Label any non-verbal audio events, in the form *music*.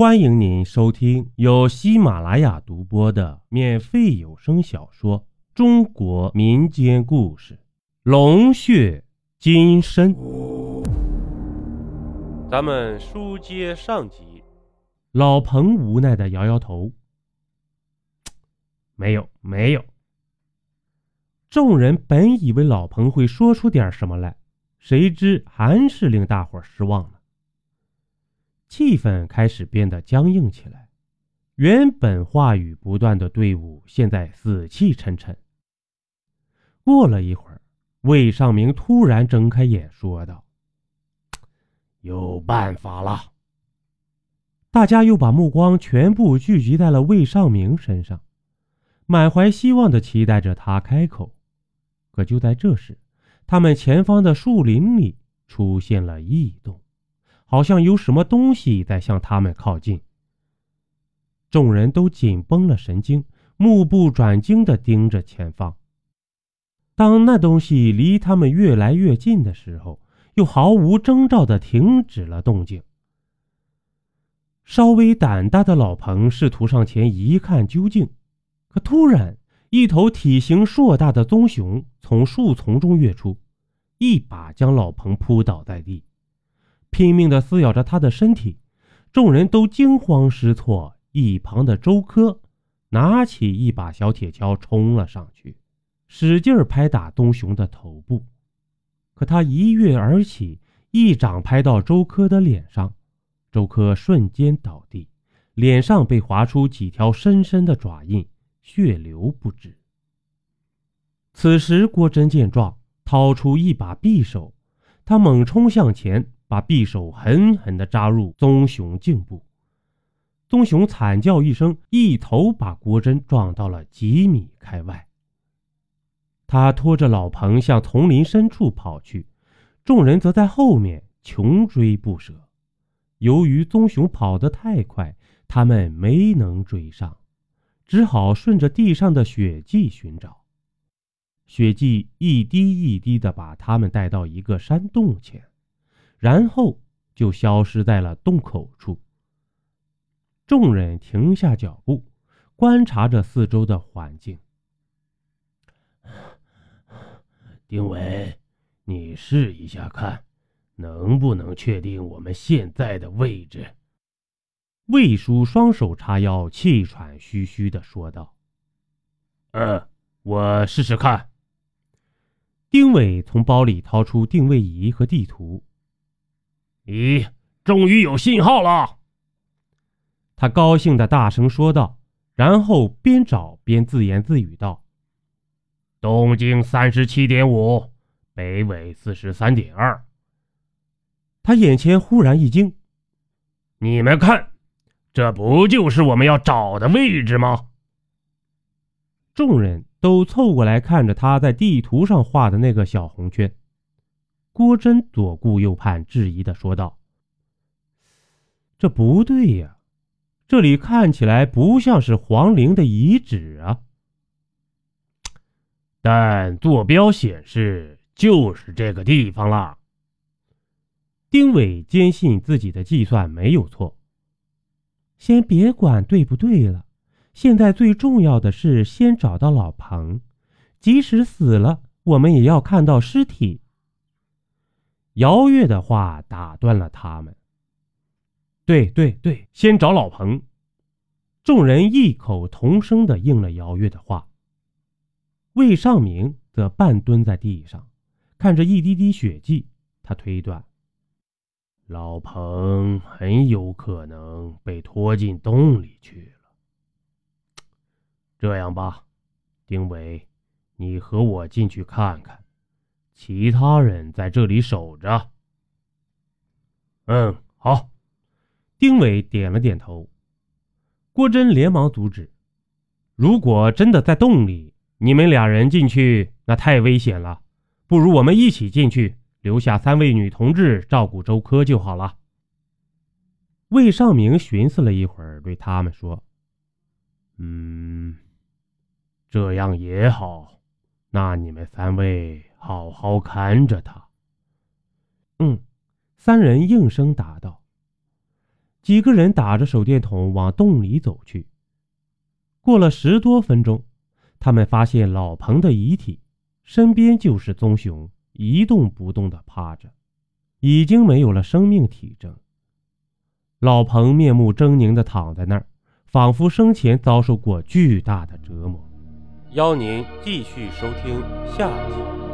欢迎您收听由喜马拉雅独播的免费有声小说《中国民间故事》《龙血金身》。咱们书接上集，老彭无奈的摇摇头：“ *tsk* 没有，没有。”众人本以为老彭会说出点什么来，谁知还是令大伙失望了。气氛开始变得僵硬起来，原本话语不断的队伍现在死气沉沉。过了一会儿，魏尚明突然睁开眼说道：“有办法了！”大家又把目光全部聚集在了魏尚明身上，满怀希望的期待着他开口。可就在这时，他们前方的树林里出现了异动。好像有什么东西在向他们靠近，众人都紧绷了神经，目不转睛地盯着前方。当那东西离他们越来越近的时候，又毫无征兆地停止了动静。稍微胆大的老彭试图上前一看究竟，可突然，一头体型硕大的棕熊从树丛中跃出，一把将老彭扑倒在地。拼命地撕咬着他的身体，众人都惊慌失措。一旁的周科拿起一把小铁锹冲了上去，使劲拍打东熊的头部。可他一跃而起，一掌拍到周科的脸上，周科瞬间倒地，脸上被划出几条深深的爪印，血流不止。此时，郭真见状，掏出一把匕首，他猛冲向前。把匕首狠狠地扎入棕熊颈部，棕熊惨叫一声，一头把郭真撞到了几米开外。他拖着老彭向丛林深处跑去，众人则在后面穷追不舍。由于棕熊跑得太快，他们没能追上，只好顺着地上的血迹寻找。血迹一滴一滴地把他们带到一个山洞前。然后就消失在了洞口处。众人停下脚步，观察着四周的环境。丁伟，你试一下看，能不能确定我们现在的位置？魏叔双手叉腰，气喘吁吁的说道：“嗯，我试试看。”丁伟从包里掏出定位仪和地图。咦，终于有信号了！他高兴的大声说道，然后边找边自言自语道：“东经三十七点五，北纬四十三点二。”他眼前忽然一惊：“你们看，这不就是我们要找的位置吗？”众人都凑过来看着他在地图上画的那个小红圈。郭真左顾右盼，质疑的说道：“这不对呀，这里看起来不像是皇陵的遗址啊。但坐标显示就是这个地方了。”丁伟坚信自己的计算没有错。先别管对不对了，现在最重要的是先找到老彭，即使死了，我们也要看到尸体。姚月的话打断了他们。对对对，先找老彭。众人异口同声的应了姚月的话。魏尚明则半蹲在地上，看着一滴滴血迹，他推断，老彭很有可能被拖进洞里去了。这样吧，丁伟，你和我进去看看。其他人在这里守着。嗯，好。丁伟点了点头。郭真连忙阻止：“如果真的在洞里，你们俩人进去，那太危险了。不如我们一起进去，留下三位女同志照顾周科就好了。”魏尚明寻思了一会儿，对他们说：“嗯，这样也好。那你们三位……”好好看着他。嗯，三人应声答道。几个人打着手电筒往洞里走去。过了十多分钟，他们发现老彭的遗体身边就是棕熊，一动不动地趴着，已经没有了生命体征。老彭面目狰狞地躺在那儿，仿佛生前遭受过巨大的折磨。邀您继续收听下集。